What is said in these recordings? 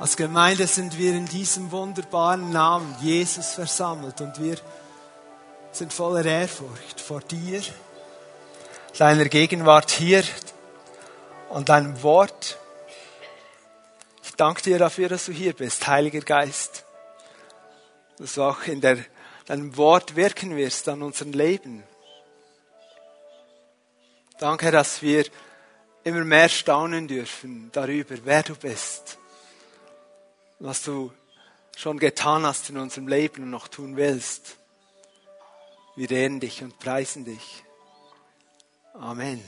Als Gemeinde sind wir in diesem wunderbaren Namen Jesus versammelt und wir sind voller Ehrfurcht vor dir, deiner Gegenwart hier und deinem Wort. Ich danke dir dafür, dass du hier bist, Heiliger Geist, dass du auch in der, deinem Wort wirken wirst an unserem Leben. Danke, dass wir immer mehr staunen dürfen darüber, wer du bist, was du schon getan hast in unserem Leben und noch tun willst. Wir ehren dich und preisen dich. Amen.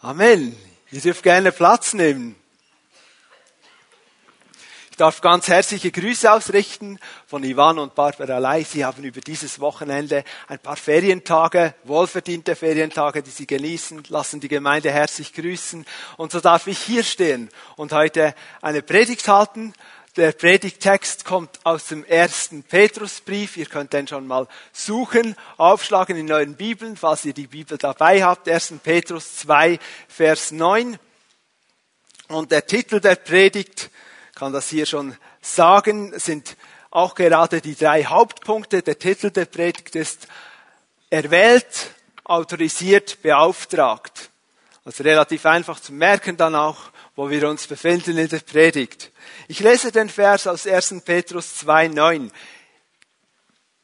Amen. Ihr dürft gerne Platz nehmen. Ich darf ganz herzliche Grüße ausrichten von Ivan und Barbara Lei. Sie haben über dieses Wochenende ein paar Ferientage, wohlverdiente Ferientage, die Sie genießen, lassen die Gemeinde herzlich grüßen. Und so darf ich hier stehen und heute eine Predigt halten. Der Predigttext kommt aus dem ersten Petrusbrief. Ihr könnt den schon mal suchen, aufschlagen in euren Bibeln, falls ihr die Bibel dabei habt. 1. Petrus 2, Vers 9. Und der Titel der Predigt kann das hier schon sagen, sind auch gerade die drei Hauptpunkte. Der Titel der Predigt ist erwählt, autorisiert, beauftragt. Also relativ einfach zu merken dann auch, wo wir uns befinden in der Predigt. Ich lese den Vers aus 1. Petrus 2,9.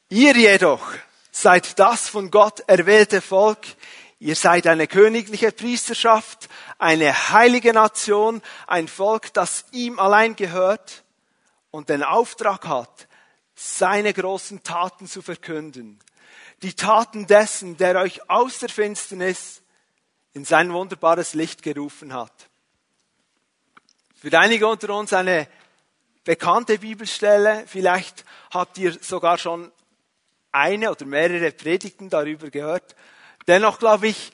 Ihr jedoch seid das von Gott erwählte Volk, Ihr seid eine königliche Priesterschaft, eine heilige Nation, ein Volk, das ihm allein gehört und den Auftrag hat, seine großen Taten zu verkünden. Die Taten dessen, der euch aus der Finsternis in sein wunderbares Licht gerufen hat. Für einige unter uns eine bekannte Bibelstelle. Vielleicht habt ihr sogar schon eine oder mehrere Predigten darüber gehört. Dennoch glaube ich,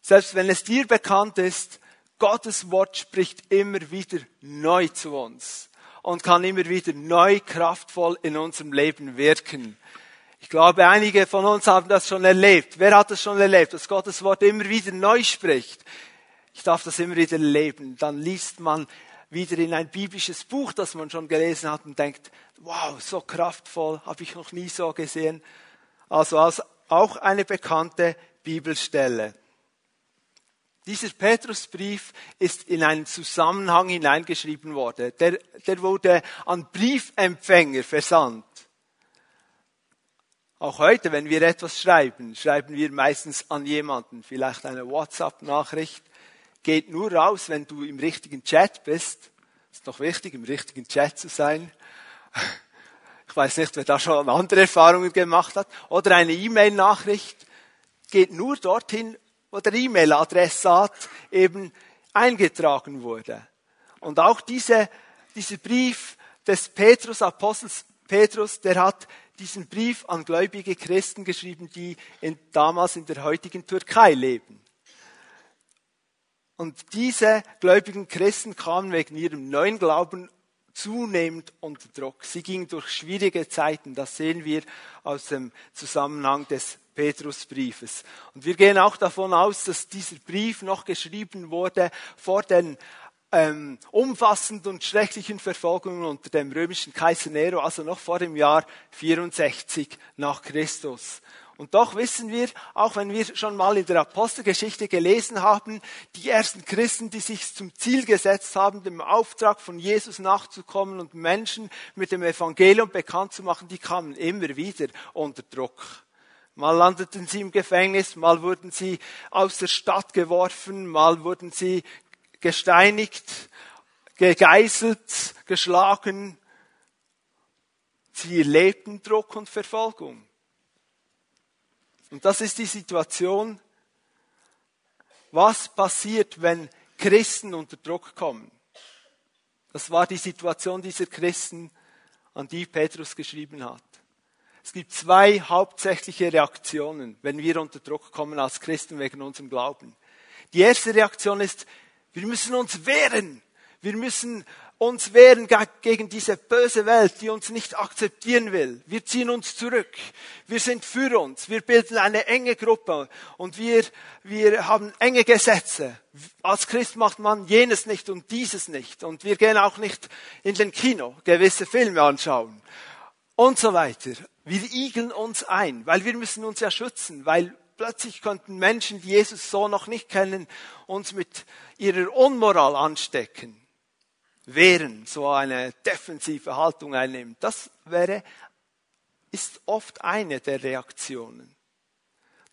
selbst wenn es dir bekannt ist, Gottes Wort spricht immer wieder neu zu uns und kann immer wieder neu kraftvoll in unserem Leben wirken. Ich glaube, einige von uns haben das schon erlebt. Wer hat das schon erlebt, dass Gottes Wort immer wieder neu spricht? Ich darf das immer wieder erleben. Dann liest man wieder in ein biblisches Buch, das man schon gelesen hat und denkt, wow, so kraftvoll, habe ich noch nie so gesehen. Also als auch eine bekannte Bibelstelle. Dieser Petrusbrief ist in einen Zusammenhang hineingeschrieben worden. Der, der wurde an Briefempfänger versandt. Auch heute, wenn wir etwas schreiben, schreiben wir meistens an jemanden, vielleicht eine WhatsApp-Nachricht, geht nur raus, wenn du im richtigen Chat bist. Ist doch wichtig, im richtigen Chat zu sein. Ich weiß nicht, wer da schon andere Erfahrungen gemacht hat. Oder eine E-Mail-Nachricht geht nur dorthin, wo der E-Mail-Adressat eben eingetragen wurde. Und auch diese, dieser Brief des Petrus, Apostels Petrus, der hat diesen Brief an gläubige Christen geschrieben, die in, damals in der heutigen Türkei leben. Und diese gläubigen Christen kamen wegen ihrem neuen Glauben zunehmend unter Druck. Sie gingen durch schwierige Zeiten. Das sehen wir aus dem Zusammenhang des Petrusbriefes. Und wir gehen auch davon aus, dass dieser Brief noch geschrieben wurde vor den ähm, umfassenden und schrecklichen Verfolgungen unter dem römischen Kaiser Nero, also noch vor dem Jahr 64 nach Christus. Und doch wissen wir, auch wenn wir schon mal in der Apostelgeschichte gelesen haben, die ersten Christen, die sich zum Ziel gesetzt haben, dem Auftrag von Jesus nachzukommen und Menschen mit dem Evangelium bekannt zu machen, die kamen immer wieder unter Druck. Mal landeten sie im Gefängnis, mal wurden sie aus der Stadt geworfen, mal wurden sie gesteinigt, gegeißelt, geschlagen. Sie erlebten Druck und Verfolgung. Und das ist die Situation, was passiert, wenn Christen unter Druck kommen. Das war die Situation dieser Christen, an die Petrus geschrieben hat. Es gibt zwei hauptsächliche Reaktionen, wenn wir unter Druck kommen als Christen wegen unserem Glauben. Die erste Reaktion ist, wir müssen uns wehren. Wir müssen uns wehren gegen diese böse Welt, die uns nicht akzeptieren will. Wir ziehen uns zurück. Wir sind für uns. Wir bilden eine enge Gruppe und wir, wir haben enge Gesetze. Als Christ macht man jenes nicht und dieses nicht. Und wir gehen auch nicht in den Kino, gewisse Filme anschauen und so weiter. Wir igeln uns ein, weil wir müssen uns ja schützen, weil plötzlich könnten Menschen, die Jesus so noch nicht kennen, uns mit ihrer Unmoral anstecken wehren, so eine defensive Haltung einnehmen. Das wäre, ist oft eine der Reaktionen.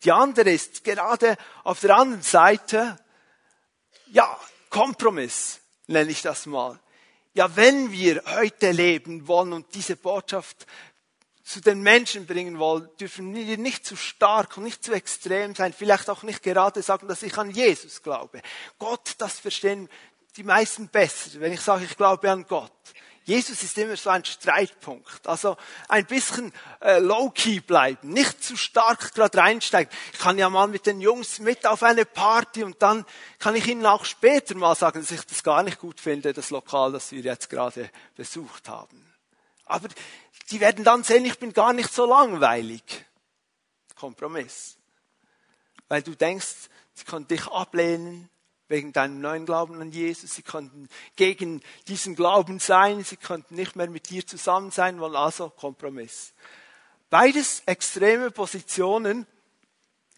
Die andere ist gerade auf der anderen Seite, ja, Kompromiss nenne ich das mal. Ja, wenn wir heute leben wollen und diese Botschaft zu den Menschen bringen wollen, dürfen wir nicht zu stark und nicht zu extrem sein, vielleicht auch nicht gerade sagen, dass ich an Jesus glaube. Gott, das verstehen die meisten besser, wenn ich sage, ich glaube an Gott. Jesus ist immer so ein Streitpunkt. Also ein bisschen äh, low-key bleiben, nicht zu stark gerade reinsteigen. Ich kann ja mal mit den Jungs mit auf eine Party und dann kann ich ihnen auch später mal sagen, dass ich das gar nicht gut finde, das Lokal, das wir jetzt gerade besucht haben. Aber die werden dann sehen, ich bin gar nicht so langweilig. Kompromiss. Weil du denkst, sie können dich ablehnen, wegen deinem neuen Glauben an Jesus. Sie konnten gegen diesen Glauben sein. Sie konnten nicht mehr mit dir zusammen sein, wollen also Kompromiss. Beides extreme Positionen.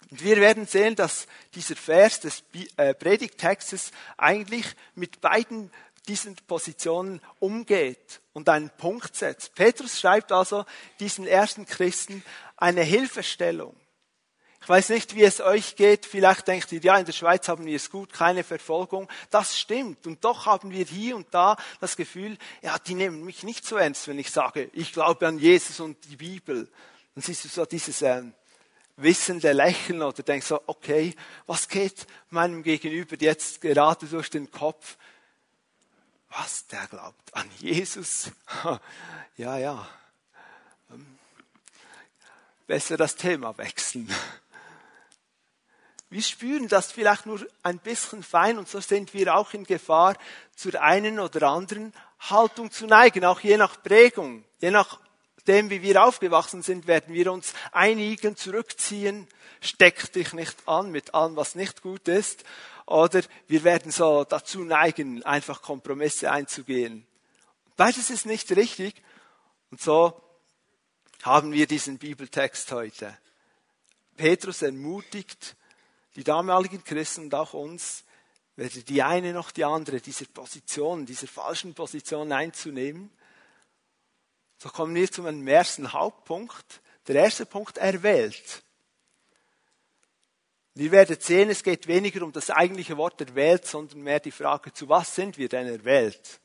Und wir werden sehen, dass dieser Vers des äh, Predigtextes eigentlich mit beiden diesen Positionen umgeht und einen Punkt setzt. Petrus schreibt also diesen ersten Christen eine Hilfestellung. Ich weiß nicht, wie es euch geht. Vielleicht denkt ihr, ja, in der Schweiz haben wir es gut, keine Verfolgung. Das stimmt. Und doch haben wir hier und da das Gefühl, ja, die nehmen mich nicht so ernst, wenn ich sage, ich glaube an Jesus und die Bibel. Dann siehst du so dieses äh, wissende Lächeln oder denkst so, okay, was geht meinem Gegenüber jetzt gerade durch den Kopf? Was, der glaubt an Jesus? ja, ja. Ähm, besser das Thema wechseln. Wir spüren das vielleicht nur ein bisschen fein und so sind wir auch in Gefahr, zur einen oder anderen Haltung zu neigen, auch je nach Prägung, je nachdem, wie wir aufgewachsen sind, werden wir uns einigen, zurückziehen, steck dich nicht an mit allem, was nicht gut ist, oder wir werden so dazu neigen, einfach Kompromisse einzugehen. Beides ist nicht richtig und so haben wir diesen Bibeltext heute. Petrus ermutigt, die damaligen Christen und auch uns, weder die eine noch die andere dieser Position, dieser falschen Position einzunehmen. So kommen wir zu einem ersten Hauptpunkt. Der erste Punkt, erwählt. Wir werden sehen, es geht weniger um das eigentliche Wort erwählt, sondern mehr die Frage, zu was sind wir denn erwählt?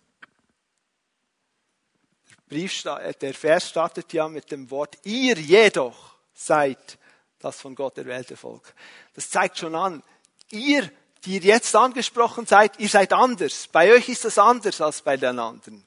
Der, Brief, der Vers startet ja mit dem Wort, ihr jedoch seid das von Gott erwählte Volk. Das zeigt schon an, ihr, die ihr jetzt angesprochen seid, ihr seid anders. Bei euch ist das anders als bei den anderen.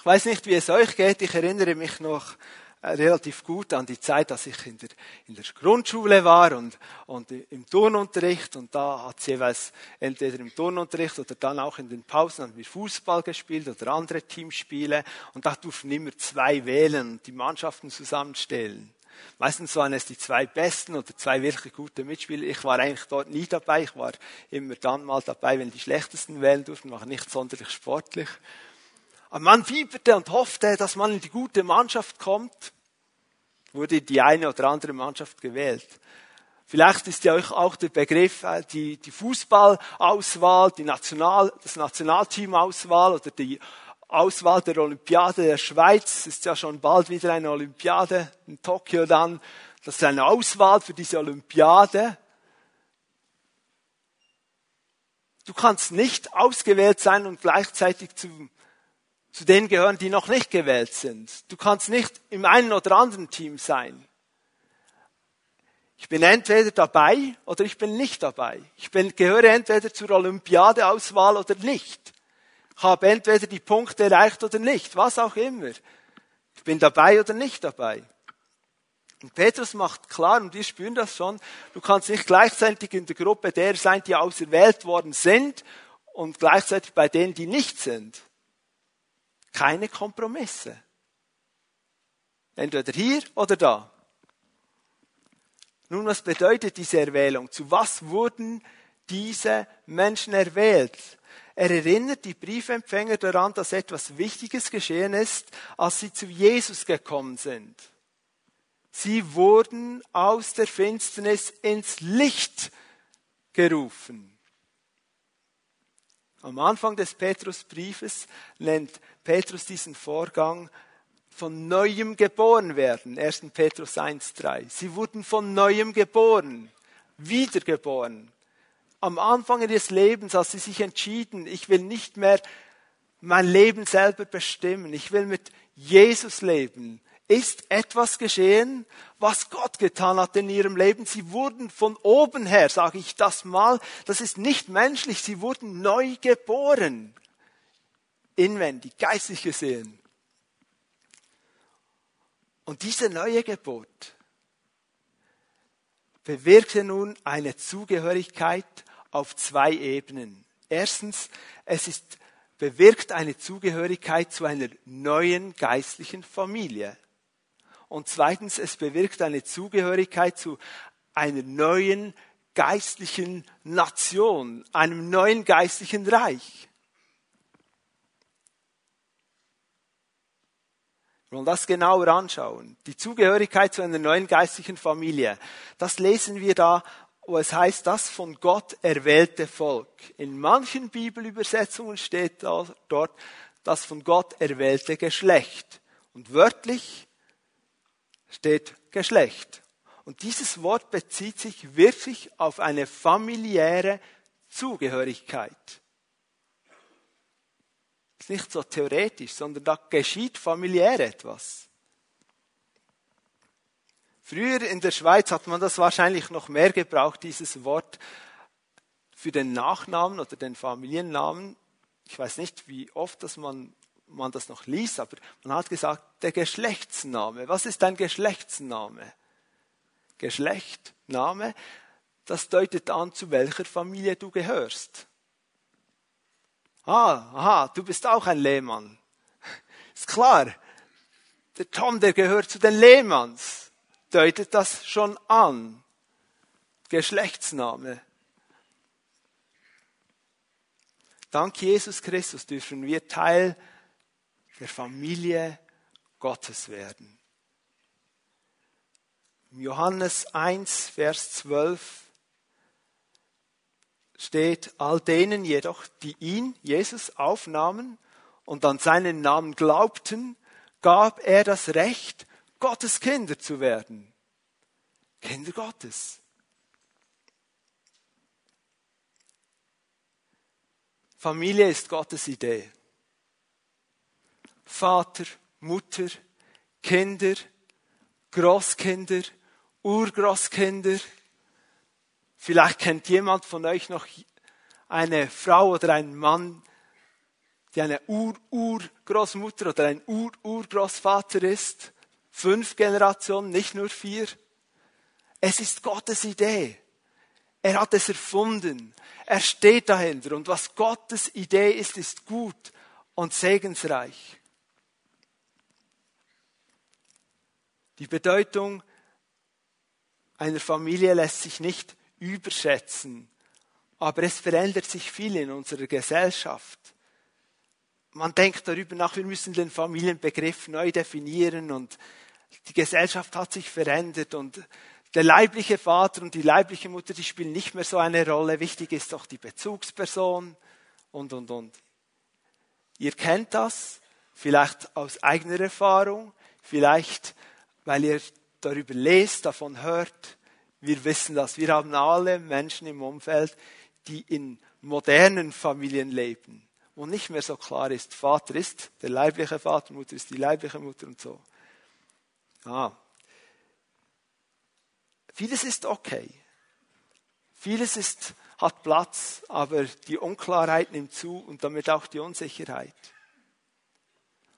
Ich weiß nicht, wie es euch geht. Ich erinnere mich noch relativ gut an die Zeit, als ich in der, in der Grundschule war und, und im Turnunterricht und da hat es jeweils entweder im Turnunterricht oder dann auch in den Pausen haben wir Fußball gespielt oder andere Teamspiele und da durften immer zwei wählen und die Mannschaften zusammenstellen. Meistens waren es die zwei besten oder zwei wirklich gute Mitspieler. Ich war eigentlich dort nie dabei. Ich war immer dann mal dabei, wenn die schlechtesten wählen durften, war nicht sonderlich sportlich. Aber man fieberte und hoffte, dass man in die gute Mannschaft kommt. Wurde die eine oder andere Mannschaft gewählt. Vielleicht ist ja euch auch der Begriff äh, die, die Fußballauswahl, die National, das Nationalteamauswahl oder die Auswahl der Olympiade der Schweiz. Ist ja schon bald wieder eine Olympiade in Tokio dann. Das ist eine Auswahl für diese Olympiade. Du kannst nicht ausgewählt sein und gleichzeitig zum zu denen gehören, die noch nicht gewählt sind. Du kannst nicht im einen oder anderen Team sein. Ich bin entweder dabei oder ich bin nicht dabei. Ich bin, gehöre entweder zur Olympiadeauswahl oder nicht. Ich habe entweder die Punkte erreicht oder nicht, was auch immer. Ich bin dabei oder nicht dabei. Und Petrus macht klar, und wir spüren das schon, du kannst nicht gleichzeitig in der Gruppe der sein, die auserwählt worden sind und gleichzeitig bei denen, die nicht sind. Keine Kompromisse. Entweder hier oder da. Nun, was bedeutet diese Erwählung? Zu was wurden diese Menschen erwählt? Er erinnert die Briefempfänger daran, dass etwas Wichtiges geschehen ist, als sie zu Jesus gekommen sind. Sie wurden aus der Finsternis ins Licht gerufen. Am Anfang des Petrusbriefes nennt Petrus diesen Vorgang von neuem geboren werden. 1. Petrus 1.3. Sie wurden von neuem geboren, wiedergeboren. Am Anfang ihres Lebens, als sie sich entschieden, ich will nicht mehr mein Leben selber bestimmen, ich will mit Jesus leben, ist etwas geschehen, was Gott getan hat in ihrem Leben. Sie wurden von oben her, sage ich das mal, das ist nicht menschlich, sie wurden neu geboren. Inwendig, geistig gesehen. Und diese neue Geburt bewirkte nun eine Zugehörigkeit auf zwei Ebenen. Erstens, es ist, bewirkt eine Zugehörigkeit zu einer neuen geistlichen Familie. Und zweitens, es bewirkt eine Zugehörigkeit zu einer neuen geistlichen Nation, einem neuen geistlichen Reich. Wir wollen das genauer anschauen. Die Zugehörigkeit zu einer neuen geistlichen Familie. Das lesen wir da, wo es heißt, das von Gott erwählte Volk. In manchen Bibelübersetzungen steht dort das von Gott erwählte Geschlecht. Und wörtlich steht Geschlecht. Und dieses Wort bezieht sich wirklich auf eine familiäre Zugehörigkeit. Ist nicht so theoretisch, sondern da geschieht familiär etwas. Früher in der Schweiz hat man das wahrscheinlich noch mehr gebraucht, dieses Wort für den Nachnamen oder den Familiennamen. Ich weiß nicht, wie oft das man man das noch liest, aber man hat gesagt, der Geschlechtsname. Was ist ein Geschlechtsname? Geschlechtname, das deutet an, zu welcher Familie du gehörst. Ah, aha, du bist auch ein Lehmann. Ist klar. Der Tom, der gehört zu den Lehmanns. Deutet das schon an. Geschlechtsname. Dank Jesus Christus dürfen wir Teil der Familie Gottes werden. Johannes 1, Vers 12 steht, all denen jedoch, die ihn, Jesus, aufnahmen und an seinen Namen glaubten, gab er das Recht, Gottes Kinder zu werden. Kinder Gottes. Familie ist Gottes Idee. Vater, Mutter, Kinder, Großkinder, Urgroßkinder. Vielleicht kennt jemand von euch noch eine Frau oder einen Mann, die eine Ur-Ur-Großmutter oder ein Ur-Ur-Großvater ist. Fünf Generationen, nicht nur vier. Es ist Gottes Idee. Er hat es erfunden. Er steht dahinter. Und was Gottes Idee ist, ist gut und segensreich. Die Bedeutung einer Familie lässt sich nicht überschätzen, aber es verändert sich viel in unserer Gesellschaft. Man denkt darüber nach, wir müssen den Familienbegriff neu definieren und die Gesellschaft hat sich verändert und der leibliche Vater und die leibliche Mutter, die spielen nicht mehr so eine Rolle. Wichtig ist doch die Bezugsperson und, und, und. Ihr kennt das, vielleicht aus eigener Erfahrung, vielleicht weil ihr darüber lest, davon hört. Wir wissen das. Wir haben alle Menschen im Umfeld, die in modernen Familien leben, wo nicht mehr so klar ist, Vater ist der leibliche Vater, Mutter ist die leibliche Mutter und so. Ah. Vieles ist okay. Vieles ist, hat Platz, aber die Unklarheit nimmt zu und damit auch die Unsicherheit.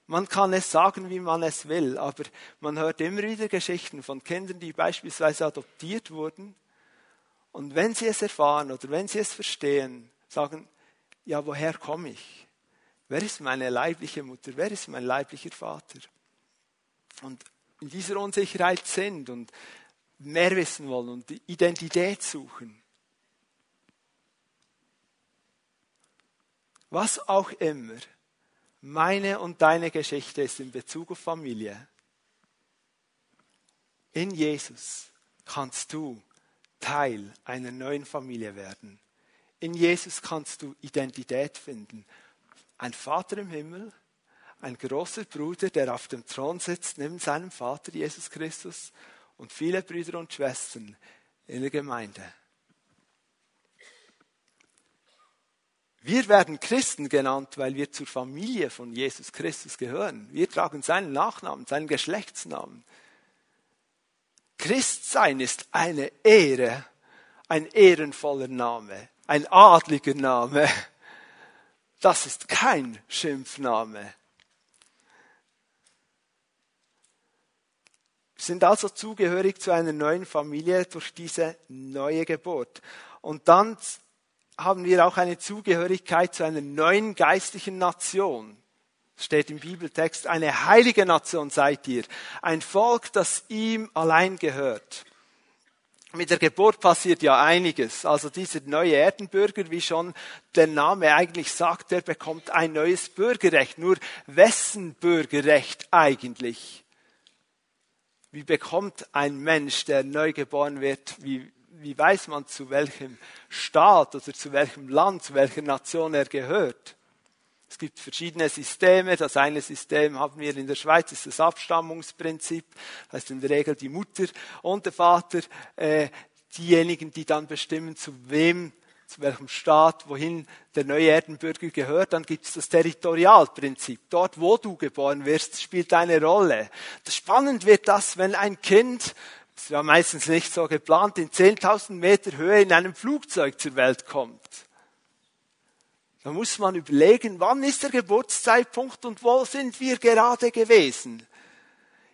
Man kann es sagen, wie man es will, aber man hört immer wieder Geschichten von Kindern, die beispielsweise adoptiert wurden. Und wenn sie es erfahren oder wenn sie es verstehen, sagen, ja, woher komme ich? Wer ist meine leibliche Mutter? Wer ist mein leiblicher Vater? Und in dieser Unsicherheit sind und mehr wissen wollen und die Identität suchen. Was auch immer meine und deine Geschichte ist in Bezug auf Familie. In Jesus kannst du Teil einer neuen Familie werden. In Jesus kannst du Identität finden. Ein Vater im Himmel, ein großer Bruder, der auf dem Thron sitzt, neben seinem Vater Jesus Christus und viele Brüder und Schwestern in der Gemeinde. Wir werden Christen genannt, weil wir zur Familie von Jesus Christus gehören. Wir tragen seinen Nachnamen, seinen Geschlechtsnamen. Christsein ist eine Ehre, ein ehrenvoller Name, ein adliger Name. Das ist kein Schimpfname. Wir sind also zugehörig zu einer neuen Familie durch diese neue Geburt. Und dann haben wir auch eine Zugehörigkeit zu einer neuen geistlichen Nation. Steht im Bibeltext, eine heilige Nation seid ihr, ein Volk, das ihm allein gehört. Mit der Geburt passiert ja einiges. Also dieser neue Erdenbürger, wie schon der Name eigentlich sagt, der bekommt ein neues Bürgerrecht. Nur wessen Bürgerrecht eigentlich? Wie bekommt ein Mensch, der neu geboren wird, wie, wie weiß man, zu welchem Staat oder zu welchem Land, zu welcher Nation er gehört? Es gibt verschiedene Systeme. Das eine System haben wir in der Schweiz, ist das Abstammungsprinzip. Das heißt in der Regel die Mutter und der Vater, äh, diejenigen, die dann bestimmen, zu wem, zu welchem Staat, wohin der neue Erdenbürger gehört. Dann gibt es das Territorialprinzip. Dort, wo du geboren wirst, spielt eine Rolle. Das spannend wird das, wenn ein Kind ist ja meistens nicht so geplant, in 10.000 Meter Höhe in einem Flugzeug zur Welt kommt. Da muss man überlegen, wann ist der Geburtszeitpunkt und wo sind wir gerade gewesen.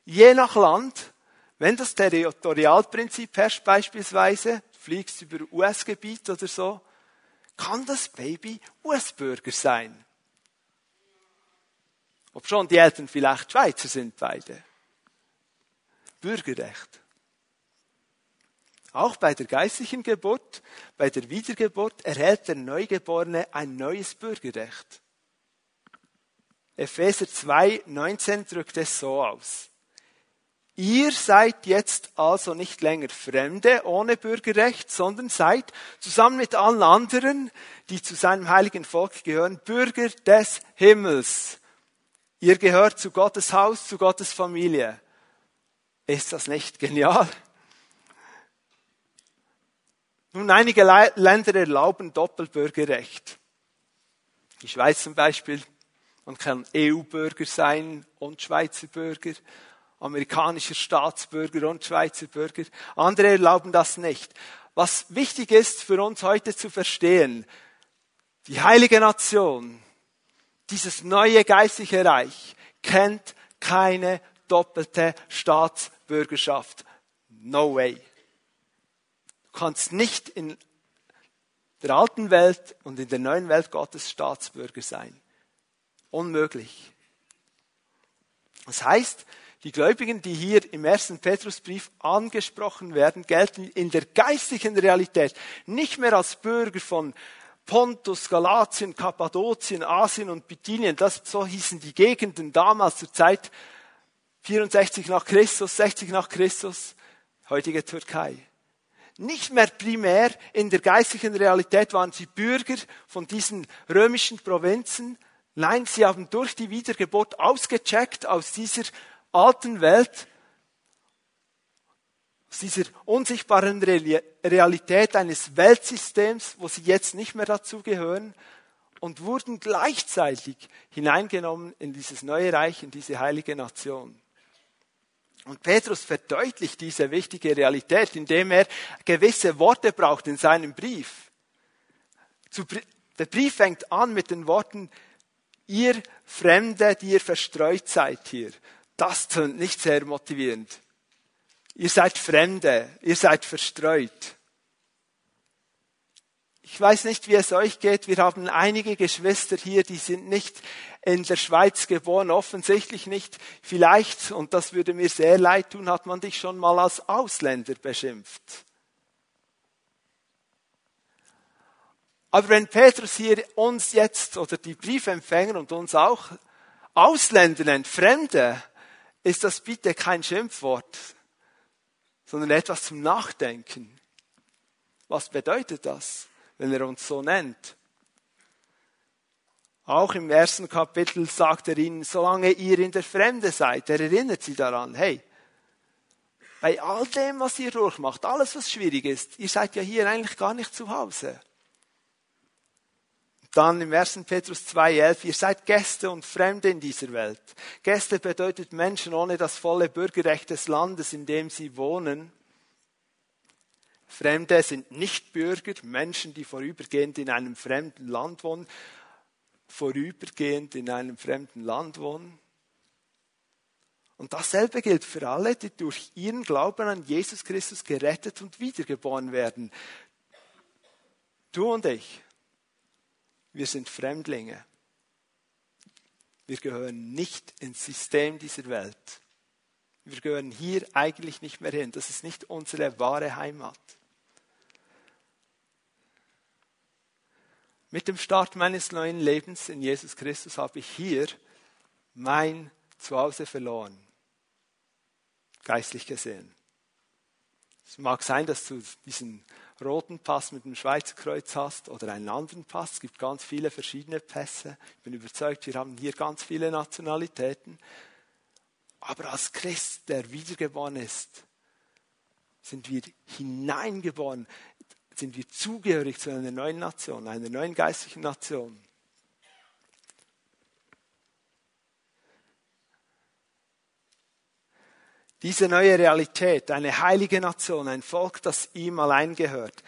Je nach Land, wenn das Territorialprinzip herrscht beispielsweise, fliegst über US-Gebiet oder so, kann das Baby US-Bürger sein. Ob schon die Eltern vielleicht Schweizer sind beide. Bürgerrecht. Auch bei der geistlichen Geburt, bei der Wiedergeburt erhält der Neugeborene ein neues Bürgerrecht. Epheser 2, 19 drückt es so aus. Ihr seid jetzt also nicht länger Fremde ohne Bürgerrecht, sondern seid zusammen mit allen anderen, die zu seinem heiligen Volk gehören, Bürger des Himmels. Ihr gehört zu Gottes Haus, zu Gottes Familie. Ist das nicht genial? Nun, einige Länder erlauben Doppelbürgerrecht. Die Schweiz zum Beispiel. Man kann EU-Bürger sein und Schweizer Bürger, amerikanischer Staatsbürger und Schweizer Bürger. Andere erlauben das nicht. Was wichtig ist für uns heute zu verstehen, die heilige Nation, dieses neue geistliche Reich kennt keine doppelte Staatsbürgerschaft. No way. Du kannst nicht in der alten Welt und in der neuen Welt Gottes Staatsbürger sein. Unmöglich. Das heißt, die Gläubigen, die hier im ersten Petrusbrief angesprochen werden, gelten in der geistlichen Realität nicht mehr als Bürger von Pontus, Galatien, Kappadokien, Asien und Bithynien. Das, so hießen die Gegenden damals zur Zeit 64 nach Christus, 60 nach Christus, heutige Türkei nicht mehr primär in der geistlichen Realität waren sie Bürger von diesen römischen Provinzen. Nein, sie haben durch die Wiedergeburt ausgecheckt aus dieser alten Welt, aus dieser unsichtbaren Realität eines Weltsystems, wo sie jetzt nicht mehr dazugehören und wurden gleichzeitig hineingenommen in dieses neue Reich, in diese heilige Nation. Und Petrus verdeutlicht diese wichtige Realität, indem er gewisse Worte braucht in seinem Brief. Der Brief fängt an mit den Worten, ihr Fremde, die ihr verstreut seid hier, das tönt nicht sehr motivierend. Ihr seid Fremde, ihr seid verstreut. Ich weiß nicht, wie es euch geht. Wir haben einige Geschwister hier, die sind nicht in der Schweiz geboren, offensichtlich nicht. Vielleicht, und das würde mir sehr leid tun, hat man dich schon mal als Ausländer beschimpft. Aber wenn Petrus hier uns jetzt oder die Briefempfänger und uns auch Ausländer nennt, Fremde, ist das bitte kein Schimpfwort, sondern etwas zum Nachdenken. Was bedeutet das, wenn er uns so nennt? Auch im ersten Kapitel sagt er ihnen, solange ihr in der Fremde seid, er erinnert sie daran, hey, bei all dem, was ihr durchmacht, alles, was schwierig ist, ihr seid ja hier eigentlich gar nicht zu Hause. Dann im 1. Petrus 2,11, ihr seid Gäste und Fremde in dieser Welt. Gäste bedeutet Menschen ohne das volle Bürgerrecht des Landes, in dem sie wohnen. Fremde sind nicht Bürger, Menschen, die vorübergehend in einem fremden Land wohnen, vorübergehend in einem fremden Land wohnen. Und dasselbe gilt für alle, die durch ihren Glauben an Jesus Christus gerettet und wiedergeboren werden. Du und ich. Wir sind Fremdlinge. Wir gehören nicht ins System dieser Welt. Wir gehören hier eigentlich nicht mehr hin. Das ist nicht unsere wahre Heimat. Mit dem Start meines neuen Lebens in Jesus Christus habe ich hier mein Zuhause verloren. Geistlich gesehen. Es mag sein, dass du diesen roten Pass mit dem Schweizer Kreuz hast oder einen anderen Pass. Es gibt ganz viele verschiedene Pässe. Ich bin überzeugt, wir haben hier ganz viele Nationalitäten. Aber als Christ, der wiedergeboren ist, sind wir hineingeboren, sind wir zugehörig zu einer neuen Nation, einer neuen geistlichen Nation. Diese neue Realität, eine heilige Nation, ein Volk, das ihm allein gehört.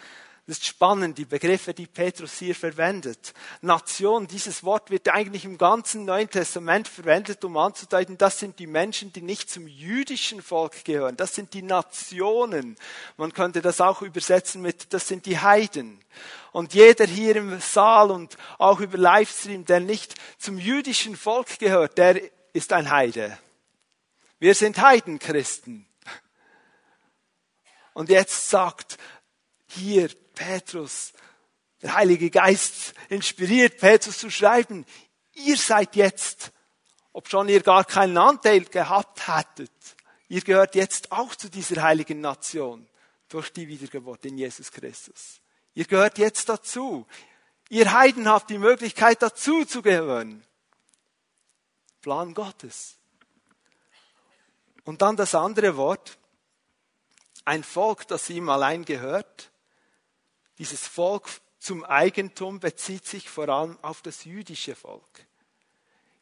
Das ist spannend, die Begriffe, die Petrus hier verwendet. Nation, dieses Wort wird eigentlich im ganzen Neuen Testament verwendet, um anzudeuten, das sind die Menschen, die nicht zum jüdischen Volk gehören. Das sind die Nationen. Man könnte das auch übersetzen mit, das sind die Heiden. Und jeder hier im Saal und auch über Livestream, der nicht zum jüdischen Volk gehört, der ist ein Heide. Wir sind Heidenchristen. Und jetzt sagt hier Petrus, der Heilige Geist inspiriert Petrus zu schreiben, ihr seid jetzt, ob schon ihr gar keinen Anteil gehabt hättet, ihr gehört jetzt auch zu dieser heiligen Nation durch die Wiedergeburt in Jesus Christus. Ihr gehört jetzt dazu. Ihr Heiden habt die Möglichkeit dazu zu gehören. Plan Gottes. Und dann das andere Wort, ein Volk, das ihm allein gehört. Dieses Volk zum Eigentum bezieht sich vor allem auf das jüdische Volk.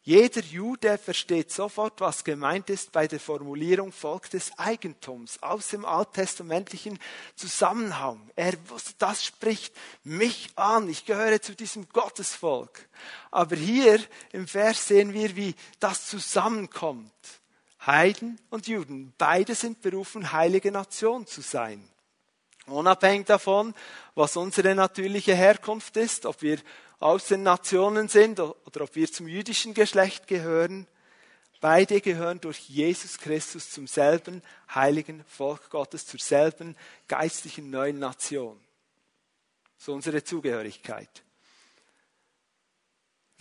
Jeder Jude versteht sofort, was gemeint ist bei der Formulierung Volk des Eigentums aus dem alttestamentlichen Zusammenhang. Er wusste, das spricht mich an. Ich gehöre zu diesem Gottesvolk. Aber hier im Vers sehen wir, wie das zusammenkommt. Heiden und Juden, beide sind berufen, heilige Nation zu sein. Unabhängig davon, was unsere natürliche Herkunft ist, ob wir aus den Nationen sind oder ob wir zum jüdischen Geschlecht gehören, beide gehören durch Jesus Christus zum selben heiligen Volk Gottes, zur selben geistlichen neuen Nation. So unsere Zugehörigkeit.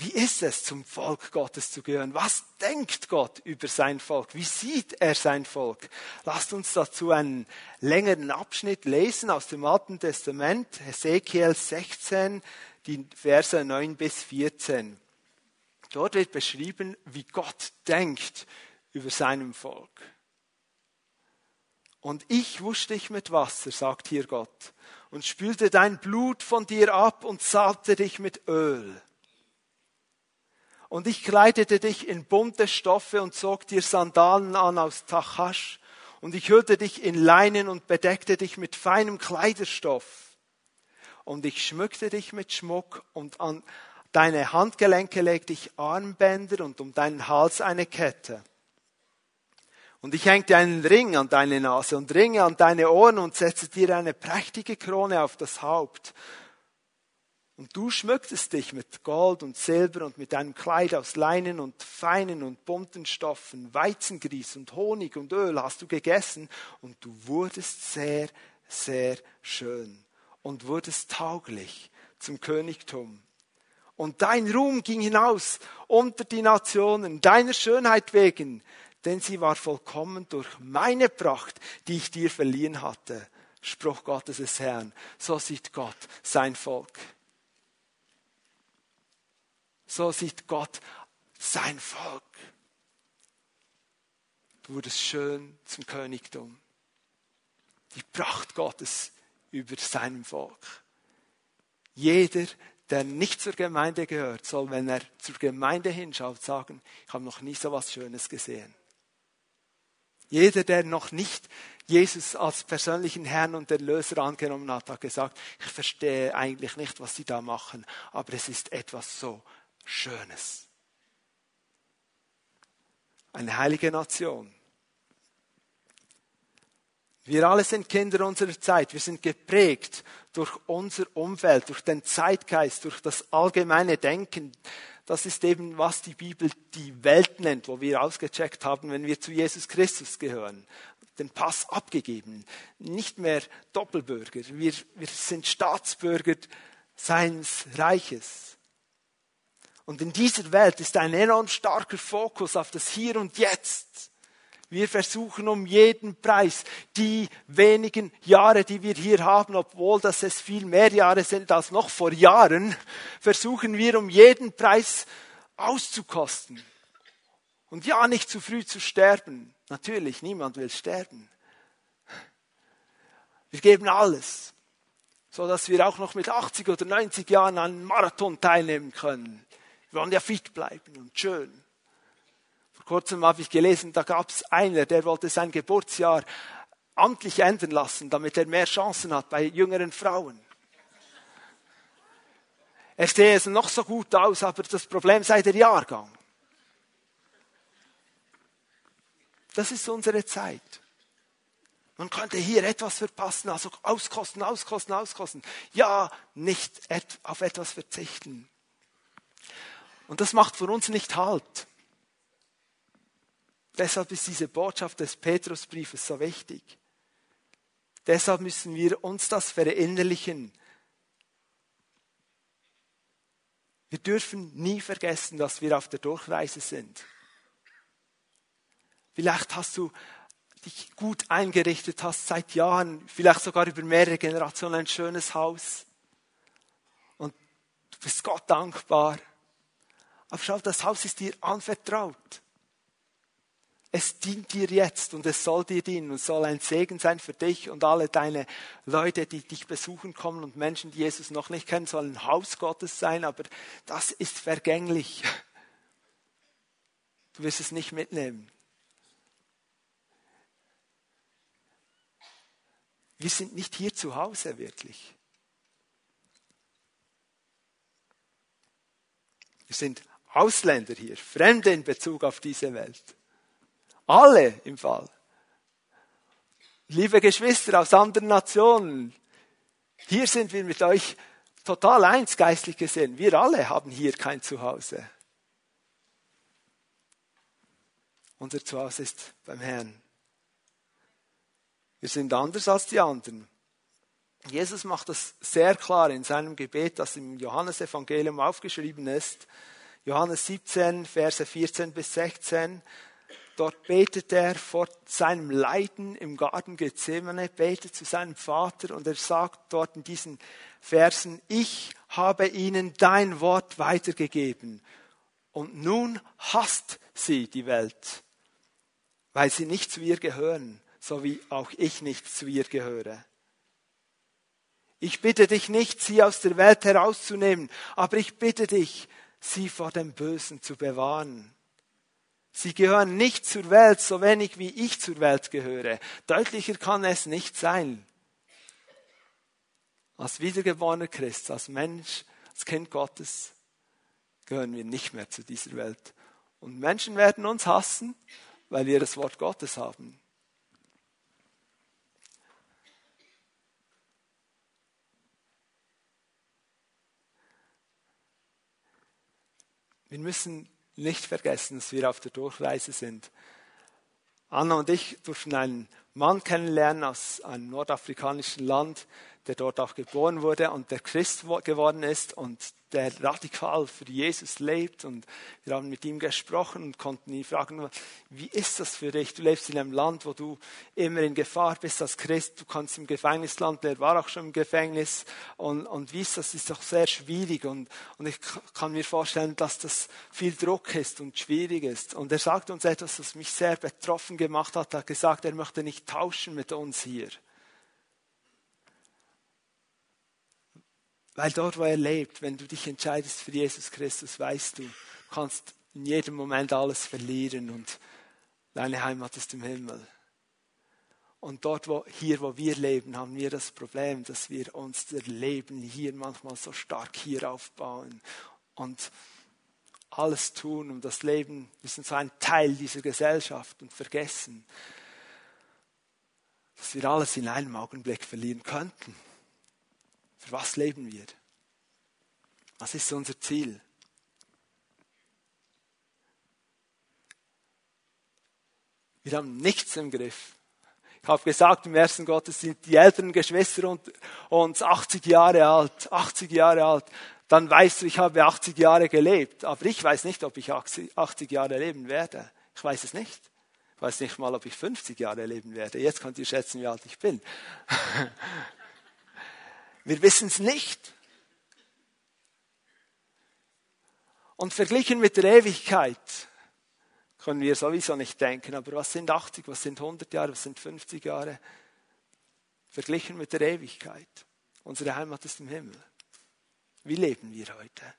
Wie ist es, zum Volk Gottes zu gehören? Was denkt Gott über sein Volk? Wie sieht er sein Volk? Lasst uns dazu einen längeren Abschnitt lesen aus dem Alten Testament, Ezekiel 16, die Verse 9 bis 14. Dort wird beschrieben, wie Gott denkt über seinem Volk. Und ich wusch dich mit Wasser, sagt hier Gott, und spülte dein Blut von dir ab und salbte dich mit Öl und ich kleidete dich in bunte Stoffe und zog dir Sandalen an aus Tachasch. Und ich hüllte dich in Leinen und bedeckte dich mit feinem Kleiderstoff. Und ich schmückte dich mit Schmuck und an deine Handgelenke legte ich Armbänder und um deinen Hals eine Kette. Und ich hängte einen Ring an deine Nase und Ringe an deine Ohren und setzte dir eine prächtige Krone auf das Haupt. Und du schmücktest dich mit Gold und Silber und mit einem Kleid aus Leinen und feinen und bunten Stoffen, Weizengrieß und Honig und Öl hast du gegessen und du wurdest sehr, sehr schön und wurdest tauglich zum Königtum. Und dein Ruhm ging hinaus unter die Nationen, deiner Schönheit wegen, denn sie war vollkommen durch meine Pracht, die ich dir verliehen hatte. Spruch Gottes des Herrn. So sieht Gott sein Volk. So sieht Gott sein Volk. Du wurdest schön zum Königtum. Die Pracht Gottes über seinem Volk. Jeder, der nicht zur Gemeinde gehört, soll, wenn er zur Gemeinde hinschaut, sagen, ich habe noch nie so was Schönes gesehen. Jeder, der noch nicht Jesus als persönlichen Herrn und Erlöser angenommen hat, hat gesagt, ich verstehe eigentlich nicht, was sie da machen, aber es ist etwas so Schönes. Eine heilige Nation. Wir alle sind Kinder unserer Zeit. Wir sind geprägt durch unser Umfeld, durch den Zeitgeist, durch das allgemeine Denken. Das ist eben, was die Bibel die Welt nennt, wo wir ausgecheckt haben, wenn wir zu Jesus Christus gehören. Den Pass abgegeben. Nicht mehr Doppelbürger. Wir, wir sind Staatsbürger seines Reiches. Und in dieser Welt ist ein enorm starker Fokus auf das Hier und Jetzt. Wir versuchen um jeden Preis die wenigen Jahre, die wir hier haben, obwohl das es viel mehr Jahre sind als noch vor Jahren, versuchen wir um jeden Preis auszukosten. Und ja, nicht zu früh zu sterben. Natürlich, niemand will sterben. Wir geben alles, so dass wir auch noch mit 80 oder 90 Jahren an einem Marathon teilnehmen können. Wir wollen ja fit bleiben und schön. Vor kurzem habe ich gelesen, da gab es einer, der wollte sein Geburtsjahr amtlich ändern lassen, damit er mehr Chancen hat bei jüngeren Frauen. Er sehe es noch so gut aus, aber das Problem sei der Jahrgang. Das ist unsere Zeit. Man könnte hier etwas verpassen, also auskosten, auskosten, auskosten. Ja, nicht auf etwas verzichten. Und das macht für uns nicht Halt. Deshalb ist diese Botschaft des Petrusbriefes so wichtig. Deshalb müssen wir uns das verinnerlichen. Wir dürfen nie vergessen, dass wir auf der Durchreise sind. Vielleicht hast du dich gut eingerichtet, hast seit Jahren, vielleicht sogar über mehrere Generationen ein schönes Haus. Und du bist Gott dankbar. Aber schau, das Haus ist dir anvertraut. Es dient dir jetzt und es soll dir dienen und soll ein Segen sein für dich und alle deine Leute, die dich besuchen kommen und Menschen, die Jesus noch nicht kennen, sollen ein Haus Gottes sein, aber das ist vergänglich. Du wirst es nicht mitnehmen. Wir sind nicht hier zu Hause wirklich. Wir sind Ausländer hier, Fremde in Bezug auf diese Welt. Alle im Fall. Liebe Geschwister aus anderen Nationen, hier sind wir mit euch total eins geistlich gesehen. Wir alle haben hier kein Zuhause. Unser Zuhause ist beim Herrn. Wir sind anders als die anderen. Jesus macht das sehr klar in seinem Gebet, das im Johannesevangelium aufgeschrieben ist. Johannes 17, Verse 14 bis 16. Dort betet er vor seinem Leiden im Garten Gethsemane, betet zu seinem Vater und er sagt dort in diesen Versen, ich habe ihnen dein Wort weitergegeben und nun hasst sie die Welt, weil sie nicht zu ihr gehören, so wie auch ich nicht zu ihr gehöre. Ich bitte dich nicht, sie aus der Welt herauszunehmen, aber ich bitte dich, sie vor dem Bösen zu bewahren. Sie gehören nicht zur Welt, so wenig wie ich zur Welt gehöre. Deutlicher kann es nicht sein. Als wiedergeborener Christ, als Mensch, als Kind Gottes, gehören wir nicht mehr zu dieser Welt. Und Menschen werden uns hassen, weil wir das Wort Gottes haben. Wir müssen nicht vergessen, dass wir auf der Durchreise sind. Anna und ich durften einen Mann kennenlernen aus einem nordafrikanischen Land, der dort auch geboren wurde und der Christ geworden ist und der radikal für Jesus lebt. Und wir haben mit ihm gesprochen und konnten ihn fragen, wie ist das für dich? Du lebst in einem Land, wo du immer in Gefahr bist als Christ. Du kannst im Gefängnis landen. Er war auch schon im Gefängnis. Und, und wie ist das? Ist doch sehr schwierig. Und, und ich kann mir vorstellen, dass das viel Druck ist und schwierig ist. Und er sagt uns etwas, das mich sehr betroffen gemacht hat. Er hat gesagt, er möchte nicht tauschen mit uns hier. Weil dort, wo er lebt, wenn du dich entscheidest für Jesus Christus, weißt du, kannst in jedem Moment alles verlieren und deine Heimat ist im Himmel. Und dort, wo, hier, wo wir leben, haben wir das Problem, dass wir uns das Leben hier manchmal so stark hier aufbauen und alles tun, um das Leben, wir sind so ein Teil dieser Gesellschaft und vergessen, dass wir alles in einem Augenblick verlieren könnten. Für was leben wir? Was ist unser Ziel? Wir haben nichts im Griff. Ich habe gesagt im ersten Gottesdienst, die älteren Geschwister und uns 80 Jahre alt, 80 Jahre alt, dann weißt du, ich habe 80 Jahre gelebt. Aber ich weiß nicht, ob ich 80 Jahre leben werde. Ich weiß es nicht. Ich weiß nicht mal, ob ich 50 Jahre leben werde. Jetzt könnt ihr schätzen, wie alt ich bin. Wir wissen es nicht. Und verglichen mit der Ewigkeit können wir sowieso nicht denken, aber was sind 80, was sind 100 Jahre, was sind 50 Jahre? Verglichen mit der Ewigkeit. Unsere Heimat ist im Himmel. Wie leben wir heute?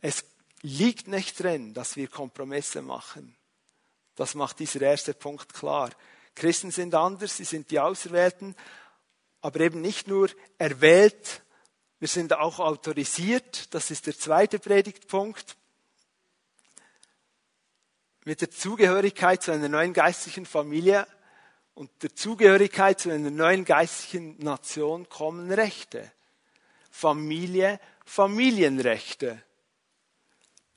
Es liegt nicht drin, dass wir Kompromisse machen. Das macht dieser erste Punkt klar. Christen sind anders, sie sind die Auserwählten, aber eben nicht nur erwählt, wir sind auch autorisiert, das ist der zweite Predigtpunkt, mit der Zugehörigkeit zu einer neuen geistlichen Familie und der Zugehörigkeit zu einer neuen geistlichen Nation kommen Rechte. Familie, Familienrechte.